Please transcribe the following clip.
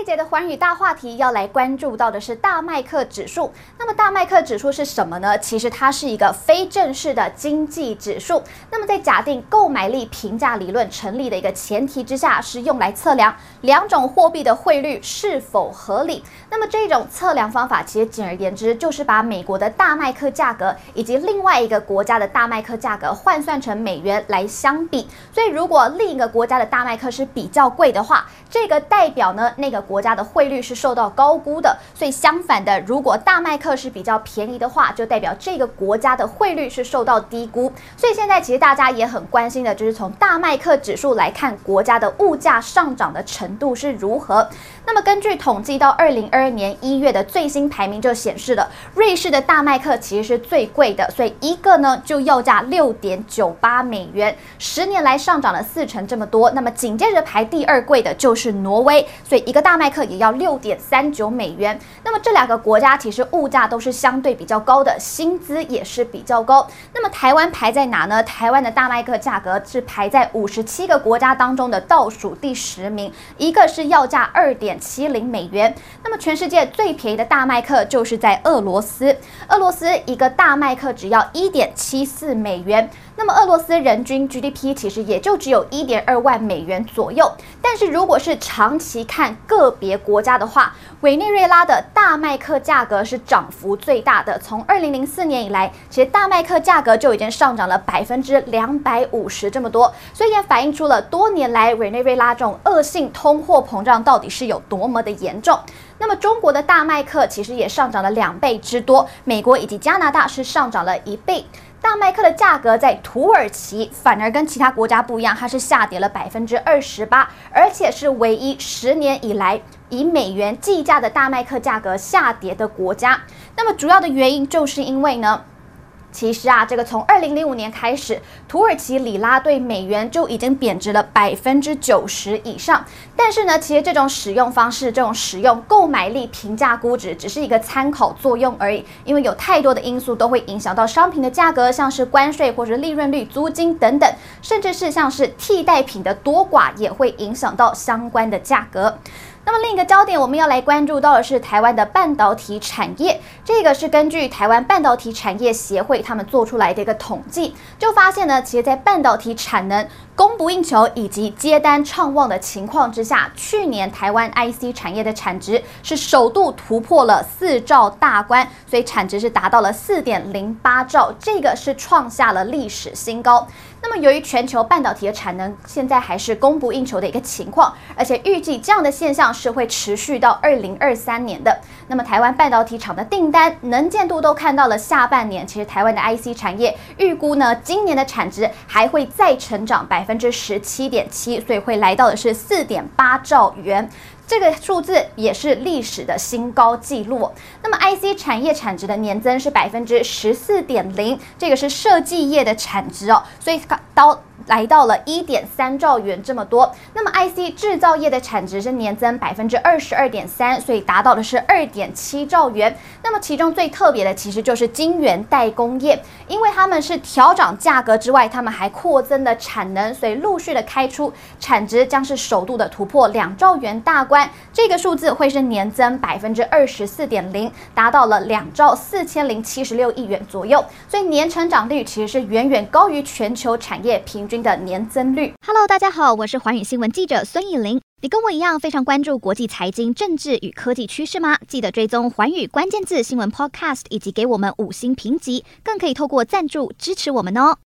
这节的寰宇大话题要来关注到的是大麦克指数。那么大麦克指数是什么呢？其实它是一个非正式的经济指数。那么在假定购买力平价理论成立的一个前提之下，是用来测量两种货币的汇率是否合理。那么这种测量方法，其实简而言之就是把美国的大麦克价格以及另外一个国家的大麦克价格换算成美元来相比。所以如果另一个国家的大麦克是比较贵的话，这个代表呢那个。国家的汇率是受到高估的，所以相反的，如果大麦克是比较便宜的话，就代表这个国家的汇率是受到低估。所以现在其实大家也很关心的，就是从大麦克指数来看，国家的物价上涨的程度是如何。那么根据统计，到二零二二年一月的最新排名就显示了，瑞士的大麦克其实是最贵的，所以一个呢就要价六点九八美元，十年来上涨了四成这么多。那么紧接着排第二贵的就是挪威，所以一个大麦克也要六点三九美元。那么这两个国家其实物价都是相对比较高的，薪资也是比较高。那么台湾排在哪呢？台湾的大麦克价格是排在五十七个国家当中的倒数第十名，一个是要价二点七零美元。那么全世界最便宜的大麦克就是在俄罗斯，俄罗斯一个大麦克只要一点七四美元。那么俄罗斯人均 GDP 其实也就只有一点二万美元左右。但是如果是长期看个别国家的话，委内瑞拉的大麦克价格是涨幅最大的。从二零零四年以来，其实大麦克价格就已经上涨了百分之两百五十这么多，所以也反映出了多年来委内瑞拉这种恶性通货膨胀到底是有多么的严重。那么中国的大麦克其实也上涨了两倍之多，美国以及加拿大是上涨了一倍。大麦克的价格在土耳其反而跟其他国家不一样，它是下跌了百分之二十八，而且是唯一十年以来以美元计价的大麦克价格下跌的国家。那么主要的原因就是因为呢。其实啊，这个从二零零五年开始，土耳其里拉对美元就已经贬值了百分之九十以上。但是呢，其实这种使用方式，这种使用购买力平价估值，只是一个参考作用而已。因为有太多的因素都会影响到商品的价格，像是关税或者利润率、租金等等，甚至是像是替代品的多寡，也会影响到相关的价格。那么另一个焦点，我们要来关注到的是台湾的半导体产业。这个是根据台湾半导体产业协会他们做出来的一个统计，就发现呢，其实，在半导体产能供不应求以及接单畅旺的情况之下，去年台湾 IC 产业的产值是首度突破了四兆大关，所以产值是达到了四点零八兆，这个是创下了历史新高。那么，由于全球半导体的产能现在还是供不应求的一个情况，而且预计这样的现象是会持续到二零二三年的。那么，台湾半导体厂的订单能见度都看到了下半年，其实台湾的 IC 产业预估呢，今年的产值还会再成长百分之十七点七，所以会来到的是四点八兆元。这个数字也是历史的新高纪录。那么，IC 产业产值的年增是百分之十四点零，这个是设计业的产值哦，所以到。来到了一点三兆元这么多，那么 IC 制造业的产值是年增百分之二十二点三，所以达到的是二点七兆元。那么其中最特别的其实就是晶圆代工业，因为他们是调涨价格之外，他们还扩增了产能，所以陆续的开出产值将是首度的突破两兆元大关，这个数字会是年增百分之二十四点零，达到了两兆四千零七十六亿元左右，所以年成长率其实是远远高于全球产业平均的年增率。Hello，大家好，我是环宇新闻记者孙艺玲。你跟我一样非常关注国际财经、政治与科技趋势吗？记得追踪环宇关键字新闻 Podcast，以及给我们五星评级，更可以透过赞助支持我们哦。